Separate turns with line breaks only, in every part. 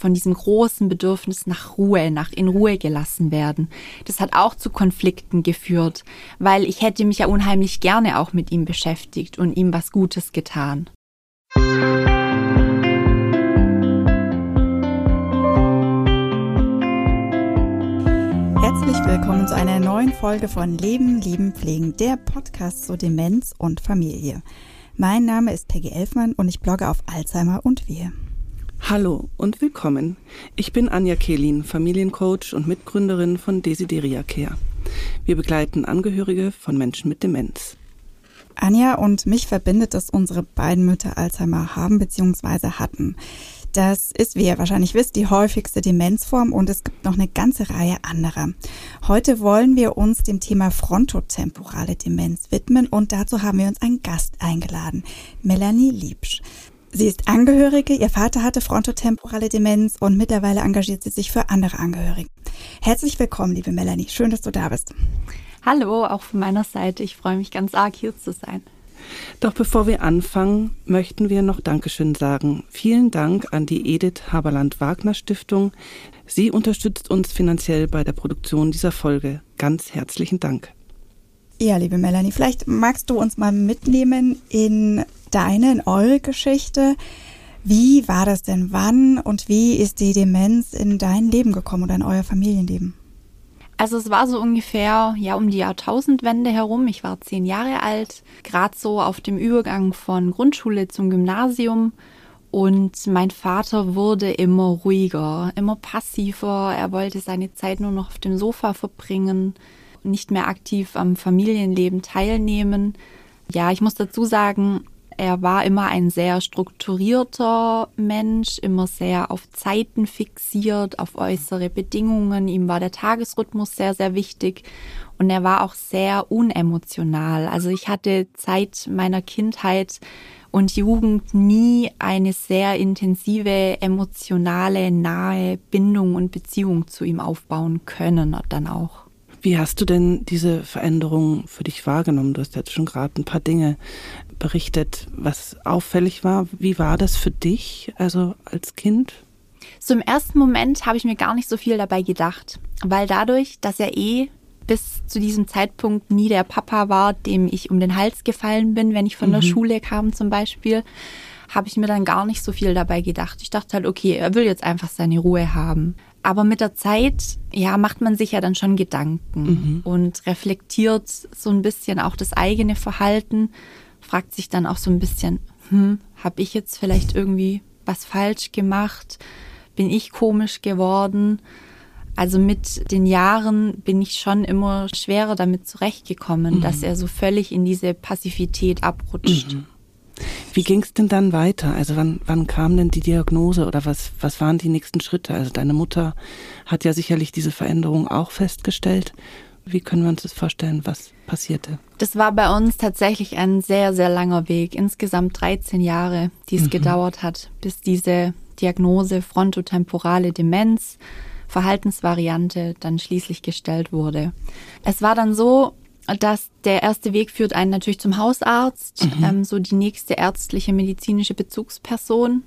von diesem großen Bedürfnis nach Ruhe, nach in Ruhe gelassen werden. Das hat auch zu Konflikten geführt, weil ich hätte mich ja unheimlich gerne auch mit ihm beschäftigt und ihm was Gutes getan.
Herzlich willkommen zu einer neuen Folge von Leben, Lieben, Pflegen, der Podcast zu Demenz und Familie. Mein Name ist Peggy Elfmann und ich blogge auf Alzheimer und wir.
Hallo und willkommen. Ich bin Anja Kehlin, Familiencoach und Mitgründerin von Desideria Care. Wir begleiten Angehörige von Menschen mit Demenz.
Anja und mich verbindet, dass unsere beiden Mütter Alzheimer haben bzw. hatten. Das ist, wie ihr wahrscheinlich wisst, die häufigste Demenzform und es gibt noch eine ganze Reihe anderer. Heute wollen wir uns dem Thema frontotemporale Demenz widmen und dazu haben wir uns einen Gast eingeladen, Melanie Liebsch. Sie ist Angehörige, ihr Vater hatte frontotemporale Demenz und mittlerweile engagiert sie sich für andere Angehörige. Herzlich willkommen, liebe Melanie. Schön, dass du da bist.
Hallo, auch von meiner Seite. Ich freue mich ganz arg, hier zu sein.
Doch bevor wir anfangen, möchten wir noch Dankeschön sagen. Vielen Dank an die Edith Haberland-Wagner Stiftung. Sie unterstützt uns finanziell bei der Produktion dieser Folge. Ganz herzlichen Dank.
Ja, liebe Melanie, vielleicht magst du uns mal mitnehmen in deine, in eure Geschichte. Wie war das denn? Wann und wie ist die Demenz in dein Leben gekommen oder in euer Familienleben?
Also es war so ungefähr ja um die Jahrtausendwende herum. Ich war zehn Jahre alt, gerade so auf dem Übergang von Grundschule zum Gymnasium. Und mein Vater wurde immer ruhiger, immer passiver. Er wollte seine Zeit nur noch auf dem Sofa verbringen, nicht mehr aktiv am Familienleben teilnehmen. Ja, ich muss dazu sagen, er war immer ein sehr strukturierter Mensch, immer sehr auf Zeiten fixiert, auf äußere Bedingungen. Ihm war der Tagesrhythmus sehr, sehr wichtig und er war auch sehr unemotional. Also ich hatte Zeit meiner Kindheit und Jugend nie eine sehr intensive, emotionale, nahe Bindung und Beziehung zu ihm aufbauen können, dann auch.
Wie hast du denn diese Veränderung für dich wahrgenommen? Du hast jetzt schon gerade ein paar Dinge berichtet, was auffällig war. Wie war das für dich, also als Kind?
So im ersten Moment habe ich mir gar nicht so viel dabei gedacht, weil dadurch, dass er eh bis zu diesem Zeitpunkt nie der Papa war, dem ich um den Hals gefallen bin, wenn ich von mhm. der Schule kam zum Beispiel, habe ich mir dann gar nicht so viel dabei gedacht. Ich dachte halt, okay, er will jetzt einfach seine Ruhe haben. Aber mit der Zeit, ja, macht man sich ja dann schon Gedanken mhm. und reflektiert so ein bisschen auch das eigene Verhalten, fragt sich dann auch so ein bisschen, hm, habe ich jetzt vielleicht irgendwie was falsch gemacht? Bin ich komisch geworden? Also mit den Jahren bin ich schon immer schwerer damit zurechtgekommen, mhm. dass er so völlig in diese Passivität abrutscht. Mhm.
Wie ging es denn dann weiter? Also wann, wann kam denn die Diagnose oder was, was waren die nächsten Schritte? Also deine Mutter hat ja sicherlich diese Veränderung auch festgestellt. Wie können wir uns das vorstellen, was passierte?
Das war bei uns tatsächlich ein sehr, sehr langer Weg. Insgesamt 13 Jahre, die es mhm. gedauert hat, bis diese Diagnose frontotemporale Demenz, Verhaltensvariante dann schließlich gestellt wurde. Es war dann so, dass der erste Weg führt einen natürlich zum Hausarzt, mhm. ähm, so die nächste ärztliche medizinische Bezugsperson.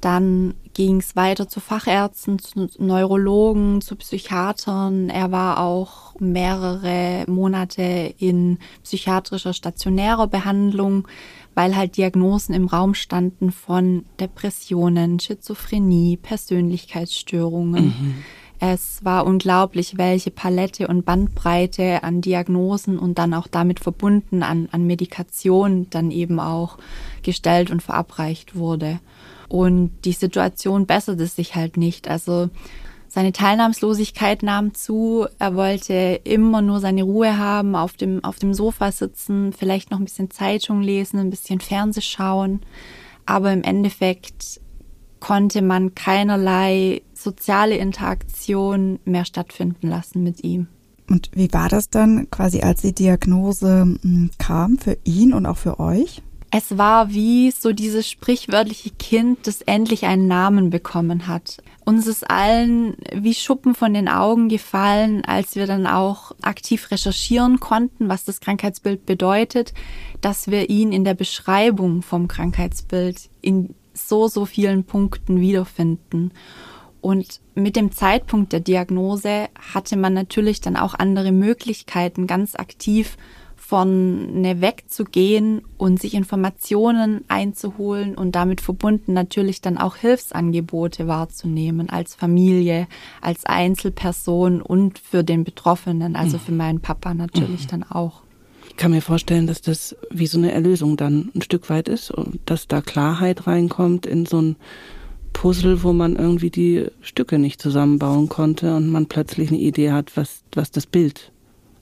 Dann ging es weiter zu Fachärzten, zu Neurologen, zu Psychiatern. Er war auch mehrere Monate in psychiatrischer stationärer Behandlung, weil halt Diagnosen im Raum standen von Depressionen, Schizophrenie, Persönlichkeitsstörungen. Mhm. Es war unglaublich, welche Palette und Bandbreite an Diagnosen und dann auch damit verbunden an, an Medikation dann eben auch gestellt und verabreicht wurde. Und die Situation besserte sich halt nicht. Also seine Teilnahmslosigkeit nahm zu. Er wollte immer nur seine Ruhe haben, auf dem, auf dem Sofa sitzen, vielleicht noch ein bisschen Zeitung lesen, ein bisschen Fernseh schauen. Aber im Endeffekt konnte man keinerlei soziale Interaktion mehr stattfinden lassen mit ihm.
Und wie war das dann quasi, als die Diagnose hm, kam für ihn und auch für euch?
Es war wie so dieses sprichwörtliche Kind, das endlich einen Namen bekommen hat. Uns ist allen wie Schuppen von den Augen gefallen, als wir dann auch aktiv recherchieren konnten, was das Krankheitsbild bedeutet, dass wir ihn in der Beschreibung vom Krankheitsbild in so, so vielen Punkten wiederfinden. Und mit dem Zeitpunkt der Diagnose hatte man natürlich dann auch andere Möglichkeiten, ganz aktiv von ne wegzugehen und sich Informationen einzuholen und damit verbunden natürlich dann auch Hilfsangebote wahrzunehmen als Familie, als Einzelperson und für den Betroffenen, also für meinen Papa natürlich mhm. dann auch.
Ich kann mir vorstellen, dass das wie so eine Erlösung dann ein Stück weit ist und dass da Klarheit reinkommt in so ein Puzzle, wo man irgendwie die Stücke nicht zusammenbauen konnte und man plötzlich eine Idee hat, was, was das Bild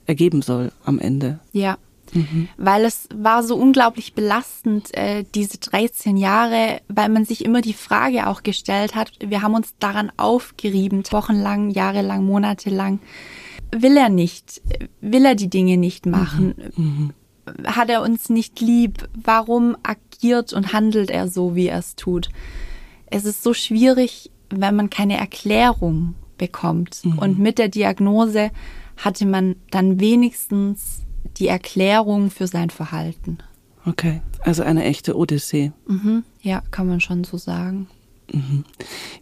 ergeben soll am Ende.
Ja. Mhm. Weil es war so unglaublich belastend, äh, diese 13 Jahre, weil man sich immer die Frage auch gestellt hat, wir haben uns daran aufgerieben, wochenlang, jahrelang, monatelang. Will er nicht? Will er die Dinge nicht machen? Mhm. Mhm. Hat er uns nicht lieb? Warum agiert und handelt er so, wie er es tut? Es ist so schwierig, wenn man keine Erklärung bekommt. Mhm. Und mit der Diagnose hatte man dann wenigstens die Erklärung für sein Verhalten.
Okay, also eine echte Odyssee.
Mhm, ja, kann man schon so sagen.
Mhm.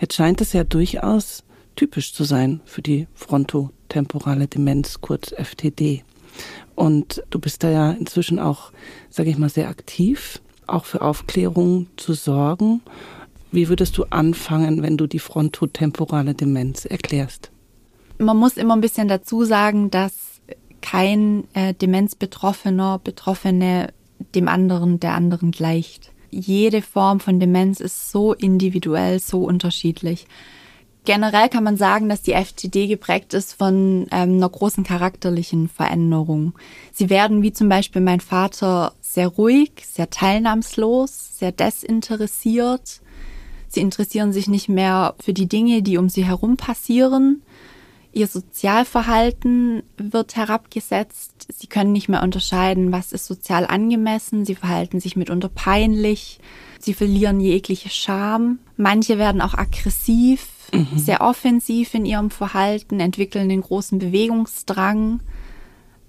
Jetzt scheint es ja durchaus typisch zu sein für die frontotemporale Demenz, kurz FTD. Und du bist da ja inzwischen auch, sage ich mal, sehr aktiv, auch für Aufklärung zu sorgen. Wie würdest du anfangen, wenn du die frontotemporale Demenz erklärst?
man muss immer ein bisschen dazu sagen, dass kein äh, Demenzbetroffener, Betroffene dem anderen, der anderen gleicht. Jede Form von Demenz ist so individuell, so unterschiedlich. Generell kann man sagen, dass die FTD geprägt ist von ähm, einer großen charakterlichen Veränderung. Sie werden, wie zum Beispiel mein Vater, sehr ruhig, sehr teilnahmslos, sehr desinteressiert. Sie interessieren sich nicht mehr für die Dinge, die um sie herum passieren. Ihr Sozialverhalten wird herabgesetzt. Sie können nicht mehr unterscheiden, was ist sozial angemessen. Sie verhalten sich mitunter peinlich. Sie verlieren jegliche Scham. Manche werden auch aggressiv, mhm. sehr offensiv in ihrem Verhalten, entwickeln den großen Bewegungsdrang.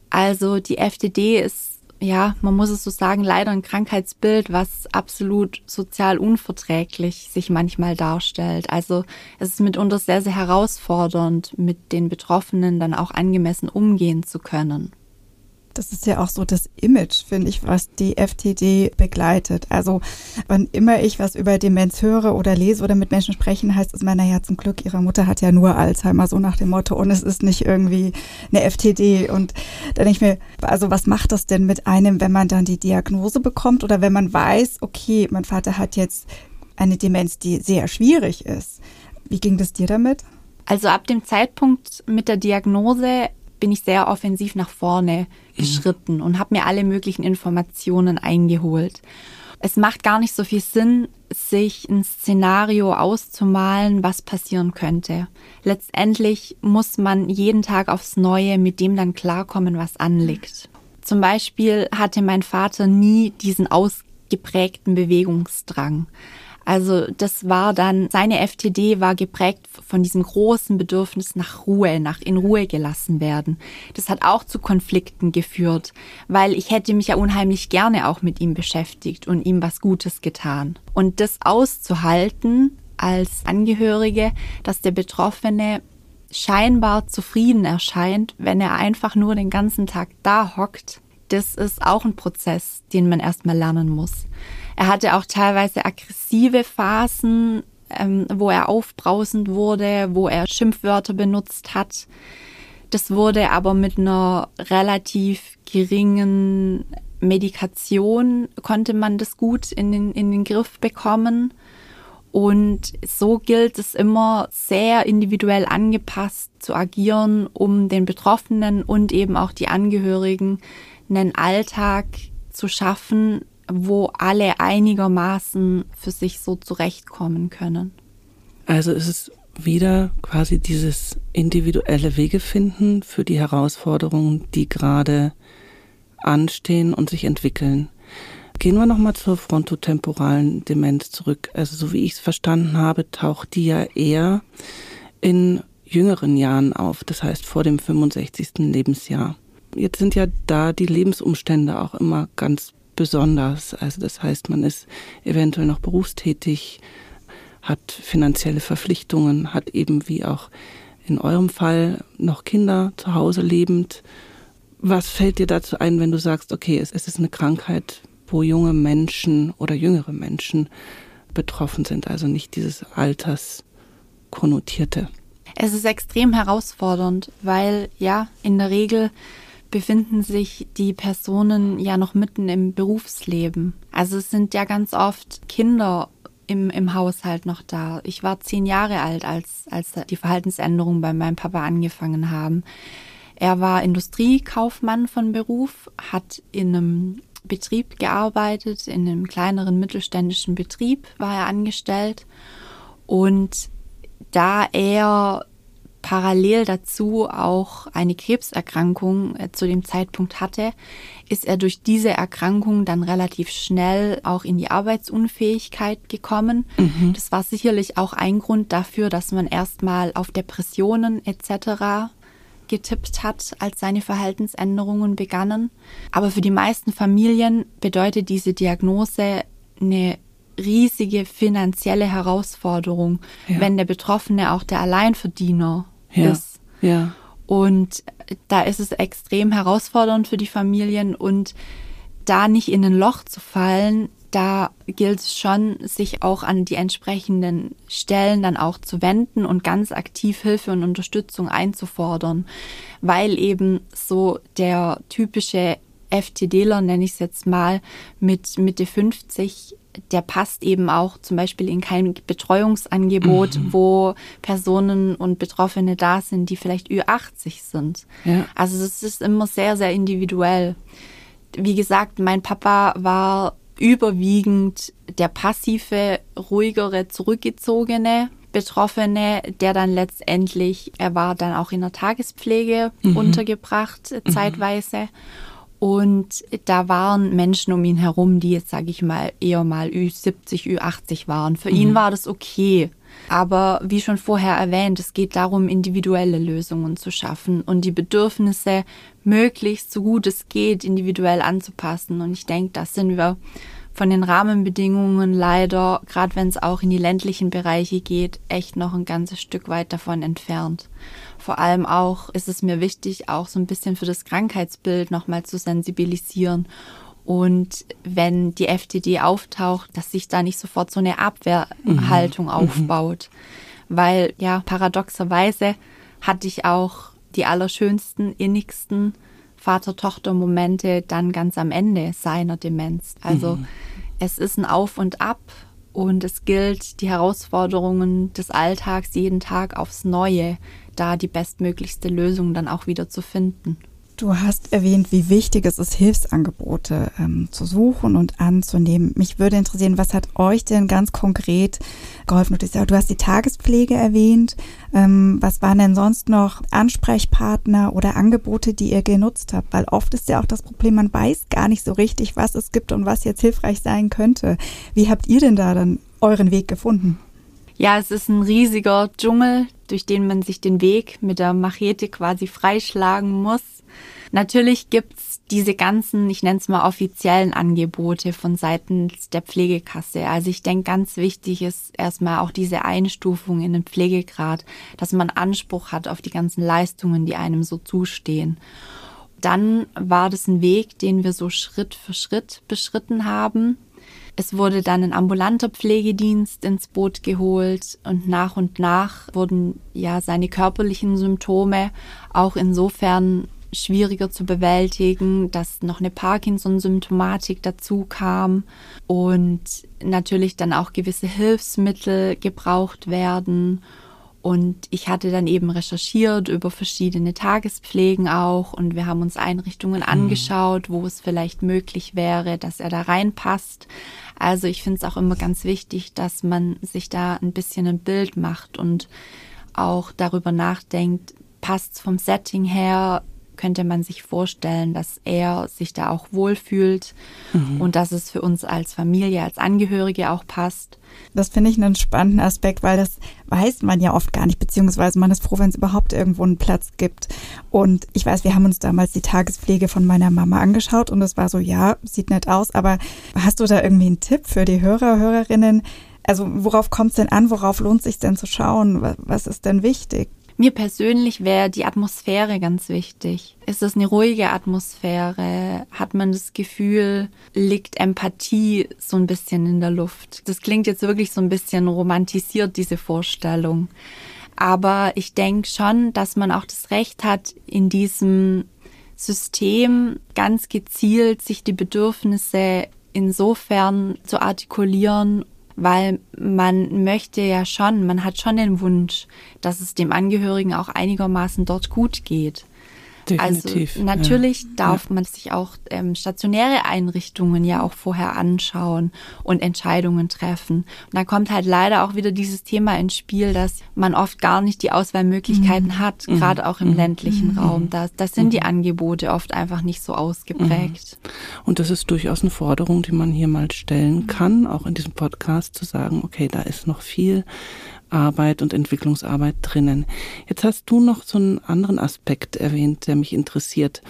Also die FDD ist ja, man muss es so sagen, leider ein Krankheitsbild, was absolut sozial unverträglich sich manchmal darstellt. Also es ist mitunter sehr, sehr herausfordernd, mit den Betroffenen dann auch angemessen umgehen zu können.
Das ist ja auch so das Image, finde ich, was die FTD begleitet. Also, wann immer ich was über Demenz höre oder lese oder mit Menschen sprechen, heißt es mir, naja, zum Glück, ihre Mutter hat ja nur Alzheimer, so nach dem Motto, und es ist nicht irgendwie eine FTD. Und dann denke ich mir, also was macht das denn mit einem, wenn man dann die Diagnose bekommt oder wenn man weiß, okay, mein Vater hat jetzt eine Demenz, die sehr schwierig ist. Wie ging das dir damit?
Also ab dem Zeitpunkt mit der Diagnose bin ich sehr offensiv nach vorne geschritten mhm. und habe mir alle möglichen Informationen eingeholt. Es macht gar nicht so viel Sinn, sich ein Szenario auszumalen, was passieren könnte. Letztendlich muss man jeden Tag aufs Neue mit dem dann klarkommen, was anliegt. Zum Beispiel hatte mein Vater nie diesen ausgeprägten Bewegungsdrang. Also das war dann, seine FTD war geprägt von diesem großen Bedürfnis nach Ruhe, nach in Ruhe gelassen werden. Das hat auch zu Konflikten geführt, weil ich hätte mich ja unheimlich gerne auch mit ihm beschäftigt und ihm was Gutes getan. Und das auszuhalten als Angehörige, dass der Betroffene scheinbar zufrieden erscheint, wenn er einfach nur den ganzen Tag da hockt, das ist auch ein Prozess, den man erstmal lernen muss. Er hatte auch teilweise aggressive Phasen, ähm, wo er aufbrausend wurde, wo er Schimpfwörter benutzt hat. Das wurde aber mit einer relativ geringen Medikation konnte man das gut in den, in den Griff bekommen. Und so gilt es immer sehr individuell angepasst zu agieren, um den Betroffenen und eben auch die Angehörigen einen Alltag zu schaffen, wo alle einigermaßen für sich so zurechtkommen können.
Also ist es wieder quasi dieses individuelle Wege finden für die Herausforderungen, die gerade anstehen und sich entwickeln. Gehen wir nochmal zur frontotemporalen Demenz zurück. Also so wie ich es verstanden habe, taucht die ja eher in jüngeren Jahren auf, das heißt vor dem 65. Lebensjahr. Jetzt sind ja da die Lebensumstände auch immer ganz besonders. Also das heißt, man ist eventuell noch berufstätig, hat finanzielle Verpflichtungen, hat eben wie auch in eurem Fall noch Kinder zu Hause lebend. Was fällt dir dazu ein, wenn du sagst, okay, es, ist eine Krankheit, wo junge Menschen oder jüngere Menschen betroffen sind, also nicht dieses Alterskonnotierte?
Es ist extrem herausfordernd, weil ja, in der Regel befinden sich die Personen ja noch mitten im Berufsleben. Also es sind ja ganz oft Kinder im, im Haushalt noch da. Ich war zehn Jahre alt, als, als die Verhaltensänderungen bei meinem Papa angefangen haben. Er war Industriekaufmann von Beruf, hat in einem Betrieb gearbeitet, in einem kleineren mittelständischen Betrieb war er angestellt. Und da er parallel dazu auch eine Krebserkrankung äh, zu dem Zeitpunkt hatte, ist er durch diese Erkrankung dann relativ schnell auch in die Arbeitsunfähigkeit gekommen. Mhm. Das war sicherlich auch ein Grund dafür, dass man erstmal auf Depressionen etc. getippt hat, als seine Verhaltensänderungen begannen. Aber für die meisten Familien bedeutet diese Diagnose eine riesige finanzielle Herausforderung, ja. wenn der Betroffene auch der Alleinverdiener ja. ist. Ja. Und da ist es extrem herausfordernd für die Familien und da nicht in ein Loch zu fallen, da gilt es schon, sich auch an die entsprechenden Stellen dann auch zu wenden und ganz aktiv Hilfe und Unterstützung einzufordern, weil eben so der typische FTDler, nenne ich es jetzt mal, mit Mitte 50 der passt eben auch zum Beispiel in kein Betreuungsangebot, mhm. wo Personen und Betroffene da sind, die vielleicht Ü80 sind. Ja. Also das ist immer sehr, sehr individuell. Wie gesagt, mein Papa war überwiegend der passive, ruhigere, zurückgezogene Betroffene, der dann letztendlich, er war dann auch in der Tagespflege mhm. untergebracht, mhm. Und da waren Menschen um ihn herum, die jetzt, sage ich mal, eher mal Ü70, Ü80 waren. Für mhm. ihn war das okay. Aber wie schon vorher erwähnt, es geht darum, individuelle Lösungen zu schaffen und die Bedürfnisse möglichst so gut es geht individuell anzupassen. Und ich denke, das sind wir von den Rahmenbedingungen leider, gerade wenn es auch in die ländlichen Bereiche geht, echt noch ein ganzes Stück weit davon entfernt. Vor allem auch ist es mir wichtig, auch so ein bisschen für das Krankheitsbild nochmal zu sensibilisieren. Und wenn die FTD auftaucht, dass sich da nicht sofort so eine Abwehrhaltung mhm. aufbaut. Weil ja, paradoxerweise hatte ich auch die allerschönsten, innigsten Vater-Tochter-Momente dann ganz am Ende seiner Demenz. Also mhm. es ist ein Auf und Ab und es gilt, die Herausforderungen des Alltags jeden Tag aufs Neue, da die bestmöglichste Lösung dann auch wieder zu finden.
Du hast erwähnt, wie wichtig es ist, Hilfsangebote ähm, zu suchen und anzunehmen. Mich würde interessieren, was hat euch denn ganz konkret geholfen? Du hast die Tagespflege erwähnt. Ähm, was waren denn sonst noch Ansprechpartner oder Angebote, die ihr genutzt habt? Weil oft ist ja auch das Problem, man weiß gar nicht so richtig, was es gibt und was jetzt hilfreich sein könnte. Wie habt ihr denn da dann euren Weg gefunden?
Ja, es ist ein riesiger Dschungel, durch den man sich den Weg mit der Machete quasi freischlagen muss. Natürlich gibt's diese ganzen, ich nenne es mal offiziellen Angebote von seitens der Pflegekasse. Also ich denke, ganz wichtig ist erstmal auch diese Einstufung in den Pflegegrad, dass man Anspruch hat auf die ganzen Leistungen, die einem so zustehen. Dann war das ein Weg, den wir so Schritt für Schritt beschritten haben. Es wurde dann ein ambulanter Pflegedienst ins Boot geholt und nach und nach wurden ja seine körperlichen Symptome auch insofern schwieriger zu bewältigen, dass noch eine Parkinson-Symptomatik dazu kam und natürlich dann auch gewisse Hilfsmittel gebraucht werden. Und ich hatte dann eben recherchiert über verschiedene Tagespflegen auch und wir haben uns Einrichtungen mhm. angeschaut, wo es vielleicht möglich wäre, dass er da reinpasst. Also ich finde es auch immer ganz wichtig, dass man sich da ein bisschen ein Bild macht und auch darüber nachdenkt, passt vom Setting her, könnte man sich vorstellen, dass er sich da auch wohlfühlt mhm. und dass es für uns als Familie, als Angehörige auch passt.
Das finde ich einen spannenden Aspekt, weil das weiß man ja oft gar nicht, beziehungsweise man ist froh, wenn es überhaupt irgendwo einen Platz gibt. Und ich weiß, wir haben uns damals die Tagespflege von meiner Mama angeschaut und es war so, ja, sieht nett aus, aber hast du da irgendwie einen Tipp für die Hörer, Hörerinnen, Also worauf kommt es denn an? Worauf lohnt es sich denn zu schauen? Was ist denn wichtig?
Mir persönlich wäre die Atmosphäre ganz wichtig. Ist es eine ruhige Atmosphäre? Hat man das Gefühl, liegt Empathie so ein bisschen in der Luft? Das klingt jetzt wirklich so ein bisschen romantisiert, diese Vorstellung. Aber ich denke schon, dass man auch das Recht hat, in diesem System ganz gezielt sich die Bedürfnisse insofern zu artikulieren weil man möchte ja schon, man hat schon den Wunsch, dass es dem Angehörigen auch einigermaßen dort gut geht.
Definitiv.
Also natürlich ja. darf ja. man sich auch ähm, stationäre Einrichtungen ja auch vorher anschauen und Entscheidungen treffen. Und da kommt halt leider auch wieder dieses Thema ins Spiel, dass man oft gar nicht die Auswahlmöglichkeiten mhm. hat, mhm. gerade auch im mhm. ländlichen mhm. Raum. Da, das sind die mhm. Angebote oft einfach nicht so ausgeprägt.
Mhm. Und das ist durchaus eine Forderung, die man hier mal stellen kann, auch in diesem Podcast zu sagen, okay, da ist noch viel Arbeit und Entwicklungsarbeit drinnen. Jetzt hast du noch so einen anderen Aspekt erwähnt, der mich interessiert,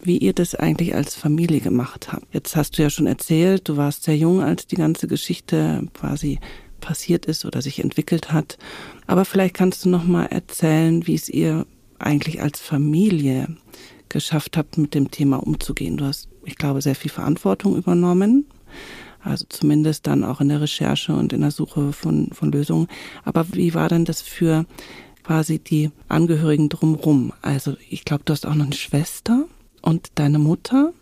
wie ihr das eigentlich als Familie gemacht habt. Jetzt hast du ja schon erzählt, du warst sehr jung, als die ganze Geschichte quasi passiert ist oder sich entwickelt hat. Aber vielleicht kannst du noch mal erzählen, wie es ihr eigentlich als Familie geschafft habt, mit dem Thema umzugehen. Du hast, ich glaube, sehr viel Verantwortung übernommen also zumindest dann auch in der Recherche und in der Suche von, von Lösungen. Aber wie war denn das für quasi die Angehörigen drumherum? Also ich glaube, du hast auch noch eine Schwester und deine Mutter.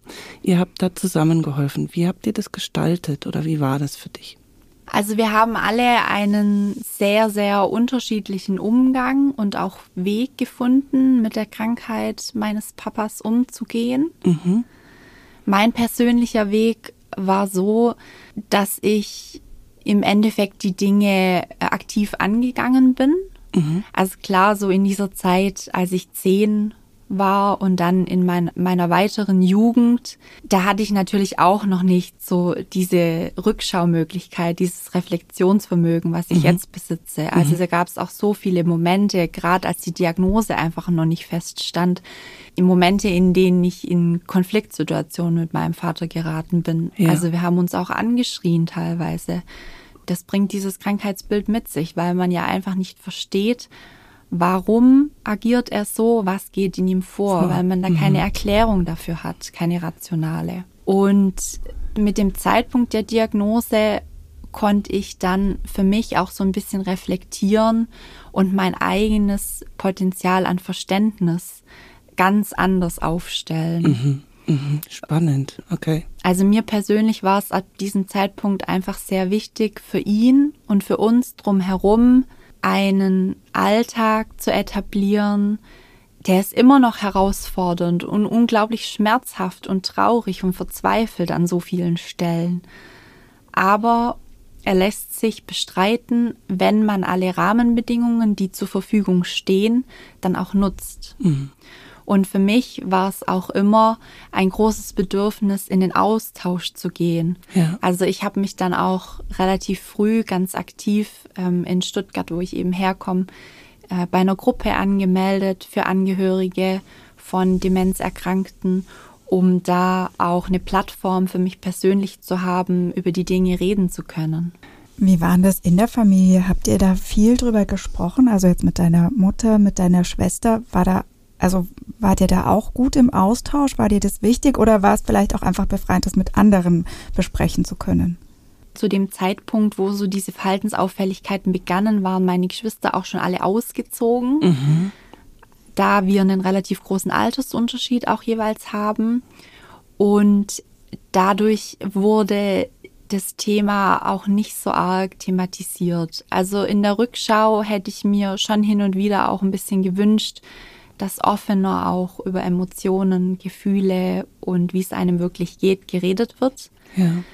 Ihr habt da zusammengeholfen. Wie habt ihr das gestaltet oder wie war das für dich?
Also wir haben alle einen sehr, sehr unterschiedlichen Umgang und auch Weg gefunden, mit der Krankheit meines Papas umzugehen. Mhm. Mein persönlicher Weg war so, dass ich im Endeffekt die Dinge äh, aktiv angegangen bin. Mhm. Also klar, so in dieser Zeit, als ich zehn war und dann in mein, meiner weiteren Jugend, da hatte ich natürlich auch noch nicht so diese Rückschaumöglichkeit, dieses Reflexionsvermögen, was ich mhm. jetzt besitze. Also mhm. da gab es auch so viele Momente, gerade als die Diagnose einfach noch nicht feststand, Momente, in denen ich in Konfliktsituationen mit meinem Vater geraten bin. Ja. Also wir haben uns auch angeschrien teilweise. Das bringt dieses Krankheitsbild mit sich, weil man ja einfach nicht versteht, warum agiert er so, was geht in ihm vor, weil man da keine mhm. Erklärung dafür hat, keine rationale. Und mit dem Zeitpunkt der Diagnose konnte ich dann für mich auch so ein bisschen reflektieren und mein eigenes Potenzial an Verständnis ganz anders aufstellen.
Mhm. Mhm. Spannend, okay.
Also mir persönlich war es ab diesem Zeitpunkt einfach sehr wichtig für ihn und für uns drumherum, einen Alltag zu etablieren, der ist immer noch herausfordernd und unglaublich schmerzhaft und traurig und verzweifelt an so vielen Stellen. Aber er lässt sich bestreiten, wenn man alle Rahmenbedingungen, die zur Verfügung stehen, dann auch nutzt. Mhm. Und für mich war es auch immer ein großes Bedürfnis, in den Austausch zu gehen. Ja. Also ich habe mich dann auch relativ früh ganz aktiv ähm, in Stuttgart, wo ich eben herkomme, äh, bei einer Gruppe angemeldet für Angehörige von Demenzerkrankten, um da auch eine Plattform für mich persönlich zu haben, über die Dinge reden zu können.
Wie war das in der Familie? Habt ihr da viel drüber gesprochen? Also jetzt mit deiner Mutter, mit deiner Schwester, war da also wart ihr da auch gut im Austausch? War dir das wichtig oder war es vielleicht auch einfach befreiend, das mit anderen besprechen zu können?
Zu dem Zeitpunkt, wo so diese Verhaltensauffälligkeiten begannen, waren meine Geschwister auch schon alle ausgezogen. Mhm. Da wir einen relativ großen Altersunterschied auch jeweils haben. Und dadurch wurde das Thema auch nicht so arg thematisiert. Also in der Rückschau hätte ich mir schon hin und wieder auch ein bisschen gewünscht, dass offener auch über Emotionen, Gefühle und wie es einem wirklich geht, geredet wird. Ja.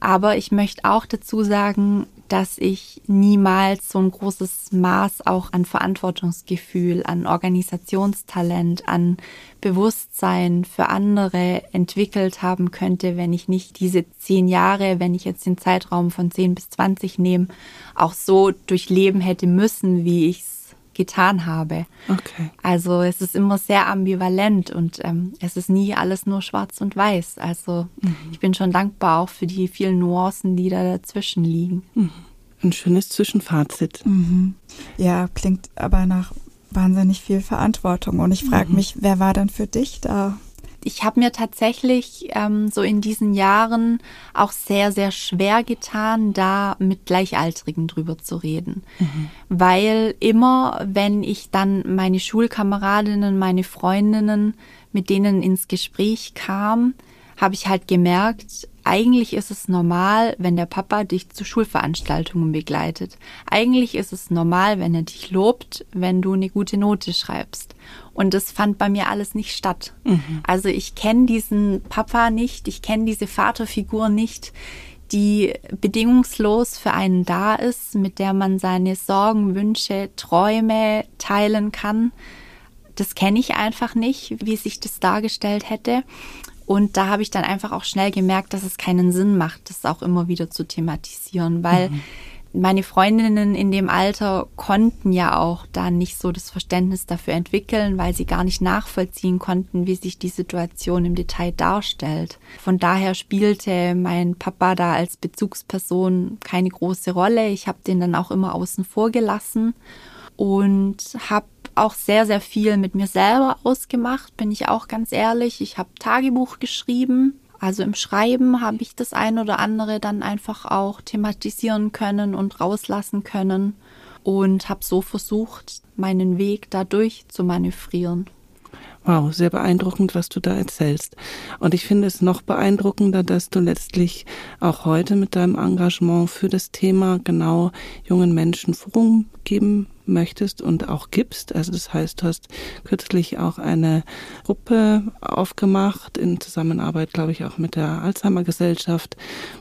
Aber ich möchte auch dazu sagen, dass ich niemals so ein großes Maß auch an Verantwortungsgefühl, an Organisationstalent, an Bewusstsein für andere entwickelt haben könnte, wenn ich nicht diese zehn Jahre, wenn ich jetzt den Zeitraum von zehn bis zwanzig nehme, auch so durchleben hätte müssen, wie ich es getan habe. Okay. Also es ist immer sehr ambivalent und ähm, es ist nie alles nur schwarz und weiß. Also mhm. ich bin schon dankbar auch für die vielen Nuancen, die da dazwischen liegen. Mhm.
Ein schönes Zwischenfazit.
Mhm. Ja, klingt aber nach wahnsinnig viel Verantwortung. Und ich frage mhm. mich, wer war dann für dich da?
Ich habe mir tatsächlich ähm, so in diesen Jahren auch sehr, sehr schwer getan, da mit Gleichaltrigen drüber zu reden. Mhm. Weil immer, wenn ich dann meine Schulkameradinnen, meine Freundinnen, mit denen ins Gespräch kam, habe ich halt gemerkt, eigentlich ist es normal, wenn der Papa dich zu Schulveranstaltungen begleitet. Eigentlich ist es normal, wenn er dich lobt, wenn du eine gute Note schreibst. Und das fand bei mir alles nicht statt. Mhm. Also ich kenne diesen Papa nicht, ich kenne diese Vaterfigur nicht, die bedingungslos für einen da ist, mit der man seine Sorgen, Wünsche, Träume teilen kann. Das kenne ich einfach nicht, wie sich das dargestellt hätte. Und da habe ich dann einfach auch schnell gemerkt, dass es keinen Sinn macht, das auch immer wieder zu thematisieren, weil mhm. meine Freundinnen in dem Alter konnten ja auch da nicht so das Verständnis dafür entwickeln, weil sie gar nicht nachvollziehen konnten, wie sich die Situation im Detail darstellt. Von daher spielte mein Papa da als Bezugsperson keine große Rolle. Ich habe den dann auch immer außen vor gelassen und habe auch sehr, sehr viel mit mir selber ausgemacht, bin ich auch ganz ehrlich. Ich habe Tagebuch geschrieben. Also im Schreiben habe ich das ein oder andere dann einfach auch thematisieren können und rauslassen können und habe so versucht, meinen Weg dadurch zu manövrieren.
Wow, sehr beeindruckend, was du da erzählst. Und ich finde es noch beeindruckender, dass du letztlich auch heute mit deinem Engagement für das Thema genau jungen Menschen Forum geben möchtest und auch gibst. Also das heißt, du hast kürzlich auch eine Gruppe aufgemacht in Zusammenarbeit, glaube ich, auch mit der Alzheimer Gesellschaft,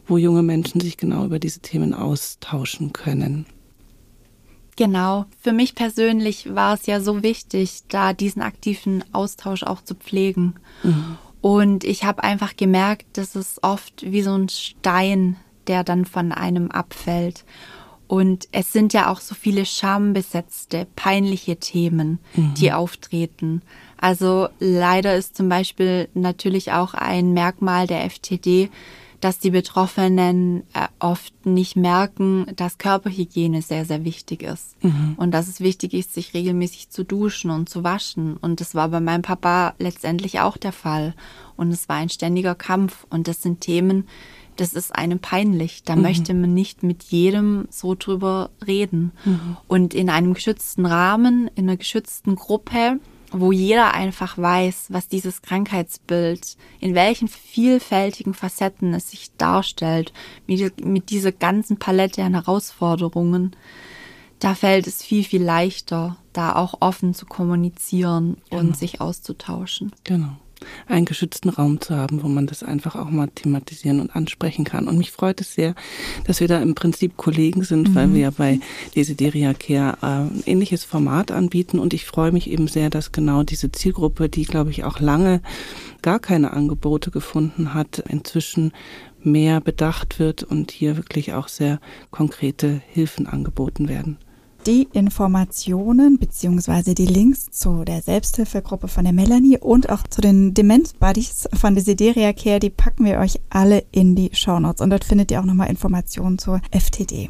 wo junge Menschen sich genau über diese Themen austauschen können.
Genau. Für mich persönlich war es ja so wichtig, da diesen aktiven Austausch auch zu pflegen. Mhm. Und ich habe einfach gemerkt, dass es oft wie so ein Stein, der dann von einem abfällt. Und es sind ja auch so viele schambesetzte, peinliche Themen, mhm. die auftreten. Also leider ist zum Beispiel natürlich auch ein Merkmal der FTD, dass die Betroffenen äh, oft nicht merken, dass Körperhygiene sehr, sehr wichtig ist. Mhm. Und dass es wichtig ist, sich regelmäßig zu duschen und zu waschen. Und das war bei meinem Papa letztendlich auch der Fall. Und es war ein ständiger Kampf. Und das sind Themen, das ist einem peinlich. Da mhm. möchte man nicht mit jedem so drüber reden. Mhm. Und in einem geschützten Rahmen, in einer geschützten Gruppe, wo jeder einfach weiß, was dieses Krankheitsbild, in welchen vielfältigen Facetten es sich darstellt, mit, mit dieser ganzen Palette an Herausforderungen, da fällt es viel, viel leichter, da auch offen zu kommunizieren genau. und sich auszutauschen.
Genau einen geschützten Raum zu haben, wo man das einfach auch mal thematisieren und ansprechen kann. Und mich freut es sehr, dass wir da im Prinzip Kollegen sind, mhm. weil wir ja bei Desideria Care äh, ein ähnliches Format anbieten. Und ich freue mich eben sehr, dass genau diese Zielgruppe, die, glaube ich, auch lange gar keine Angebote gefunden hat, inzwischen mehr bedacht wird und hier wirklich auch sehr konkrete Hilfen angeboten werden.
Die Informationen bzw. die Links zu der Selbsthilfegruppe von der Melanie und auch zu den Demenz-Buddies von der Sideria Care, die packen wir euch alle in die Shownotes. Und dort findet ihr auch nochmal Informationen zur FTD.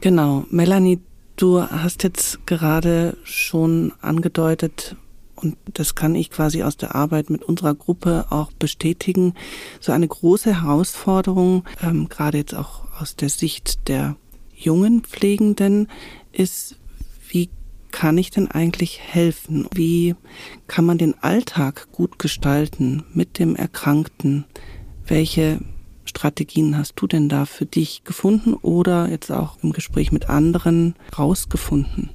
Genau. Melanie, du hast jetzt gerade schon angedeutet, und das kann ich quasi aus der Arbeit mit unserer Gruppe auch bestätigen, so eine große Herausforderung, ähm, gerade jetzt auch aus der Sicht der jungen Pflegenden, ist, wie kann ich denn eigentlich helfen? Wie kann man den Alltag gut gestalten mit dem Erkrankten? Welche Strategien hast du denn da für dich gefunden oder jetzt auch im Gespräch mit anderen rausgefunden?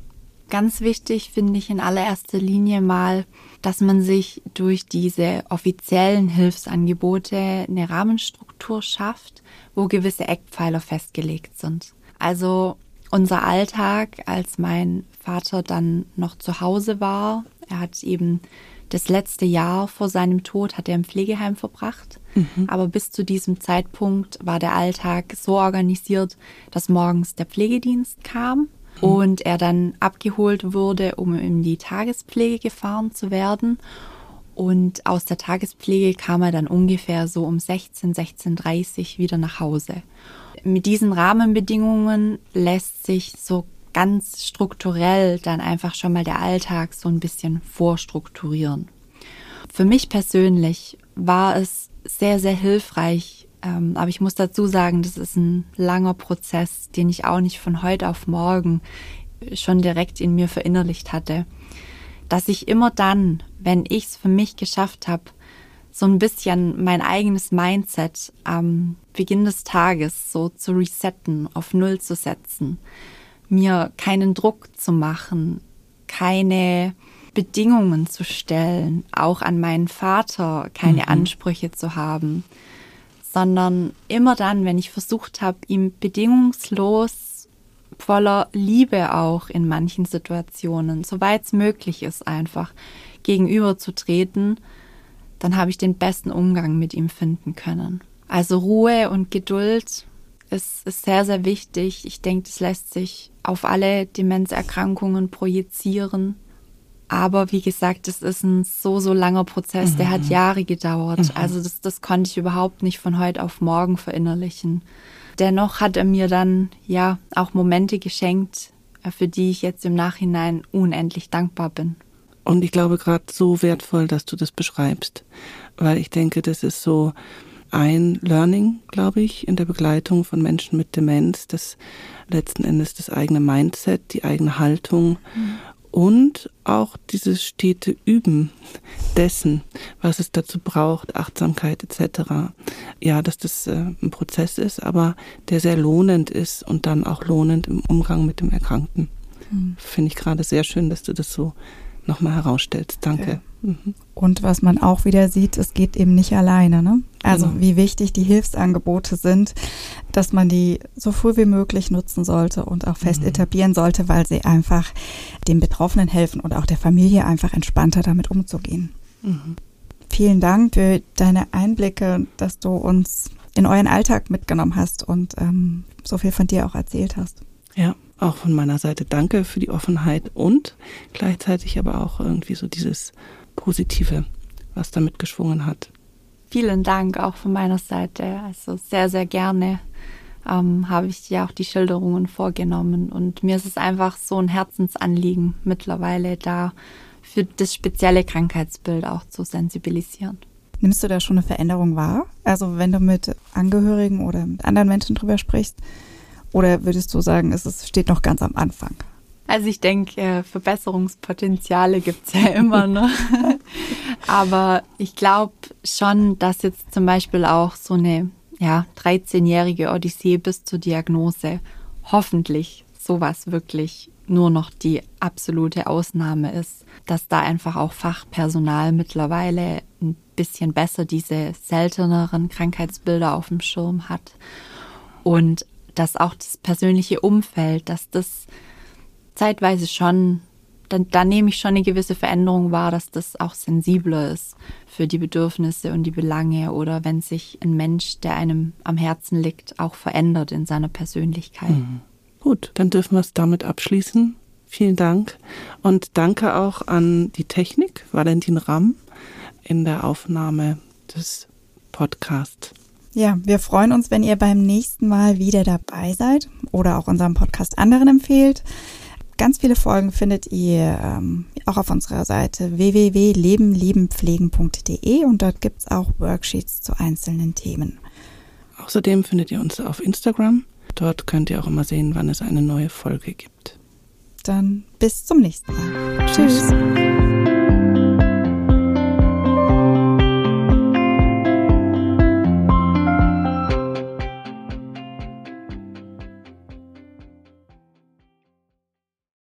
Ganz wichtig finde ich in allererster Linie mal, dass man sich durch diese offiziellen Hilfsangebote eine Rahmenstruktur schafft, wo gewisse Eckpfeiler festgelegt sind. Also unser Alltag, als mein Vater dann noch zu Hause war. Er hat eben das letzte Jahr vor seinem Tod hat er im Pflegeheim verbracht. Mhm. Aber bis zu diesem Zeitpunkt war der Alltag so organisiert, dass morgens der Pflegedienst kam mhm. und er dann abgeholt wurde, um in die Tagespflege gefahren zu werden. Und aus der Tagespflege kam er dann ungefähr so um 16, 16.30 wieder nach Hause. Mit diesen Rahmenbedingungen lässt sich so ganz strukturell dann einfach schon mal der Alltag so ein bisschen vorstrukturieren. Für mich persönlich war es sehr, sehr hilfreich, ähm, aber ich muss dazu sagen, das ist ein langer Prozess, den ich auch nicht von heute auf morgen schon direkt in mir verinnerlicht hatte, dass ich immer dann, wenn ich es für mich geschafft habe, so ein bisschen mein eigenes Mindset am Beginn des Tages so zu resetten, auf Null zu setzen, mir keinen Druck zu machen, keine Bedingungen zu stellen, auch an meinen Vater keine mhm. Ansprüche zu haben, sondern immer dann, wenn ich versucht habe, ihm bedingungslos voller Liebe auch in manchen Situationen, soweit es möglich ist, einfach gegenüberzutreten, dann habe ich den besten Umgang mit ihm finden können. Also Ruhe und Geduld ist, ist sehr, sehr wichtig. Ich denke, das lässt sich auf alle Demenzerkrankungen projizieren. Aber wie gesagt, das ist ein so, so langer Prozess, mhm. der hat mhm. Jahre gedauert. Mhm. Also das, das konnte ich überhaupt nicht von heute auf morgen verinnerlichen. Dennoch hat er mir dann ja auch Momente geschenkt, äh, für die ich jetzt im Nachhinein unendlich dankbar bin.
Und ich glaube gerade so wertvoll, dass du das beschreibst, weil ich denke, das ist so ein Learning, glaube ich, in der Begleitung von Menschen mit Demenz, das letzten Endes das eigene Mindset, die eigene Haltung mhm. und auch dieses stete Üben dessen, was es dazu braucht, Achtsamkeit etc. Ja, dass das äh, ein Prozess ist, aber der sehr lohnend ist und dann auch lohnend im Umgang mit dem Erkrankten. Mhm. Finde ich gerade sehr schön, dass du das so nochmal herausstellst. Danke. Ja.
Mhm. Und was man auch wieder sieht, es geht eben nicht alleine. Ne? Also genau. wie wichtig die Hilfsangebote sind, dass man die so früh wie möglich nutzen sollte und auch fest mhm. etablieren sollte, weil sie einfach den Betroffenen helfen und auch der Familie einfach entspannter damit umzugehen. Mhm. Vielen Dank für deine Einblicke, dass du uns in euren Alltag mitgenommen hast und ähm, so viel von dir auch erzählt hast.
Ja, auch von meiner Seite danke für die Offenheit und gleichzeitig aber auch irgendwie so dieses Positive, was damit geschwungen hat.
Vielen Dank auch von meiner Seite. Also sehr, sehr gerne ähm, habe ich ja auch die Schilderungen vorgenommen. Und mir ist es einfach so ein Herzensanliegen mittlerweile da für das spezielle Krankheitsbild auch zu sensibilisieren.
Nimmst du da schon eine Veränderung wahr? Also wenn du mit Angehörigen oder mit anderen Menschen drüber sprichst? Oder würdest du sagen, es steht noch ganz am Anfang?
Also ich denke, äh, Verbesserungspotenziale gibt es ja immer noch. Aber ich glaube schon, dass jetzt zum Beispiel auch so eine ja, 13-jährige Odyssee bis zur Diagnose hoffentlich sowas wirklich nur noch die absolute Ausnahme ist, dass da einfach auch Fachpersonal mittlerweile ein bisschen besser diese selteneren Krankheitsbilder auf dem Schirm hat und dass auch das persönliche Umfeld, dass das zeitweise schon, dann, da nehme ich schon eine gewisse Veränderung wahr, dass das auch sensibler ist für die Bedürfnisse und die Belange oder wenn sich ein Mensch, der einem am Herzen liegt, auch verändert in seiner Persönlichkeit. Mhm.
Gut, dann dürfen wir es damit abschließen. Vielen Dank und danke auch an die Technik, Valentin Ramm, in der Aufnahme des Podcasts.
Ja, wir freuen uns, wenn ihr beim nächsten Mal wieder dabei seid oder auch unseren Podcast anderen empfehlt. Ganz viele Folgen findet ihr ähm, auch auf unserer Seite www.lebenlebenpflegen.de und dort gibt es auch Worksheets zu einzelnen Themen.
Außerdem findet ihr uns auf Instagram. Dort könnt ihr auch immer sehen, wann es eine neue Folge gibt.
Dann bis zum nächsten Mal. Tschüss.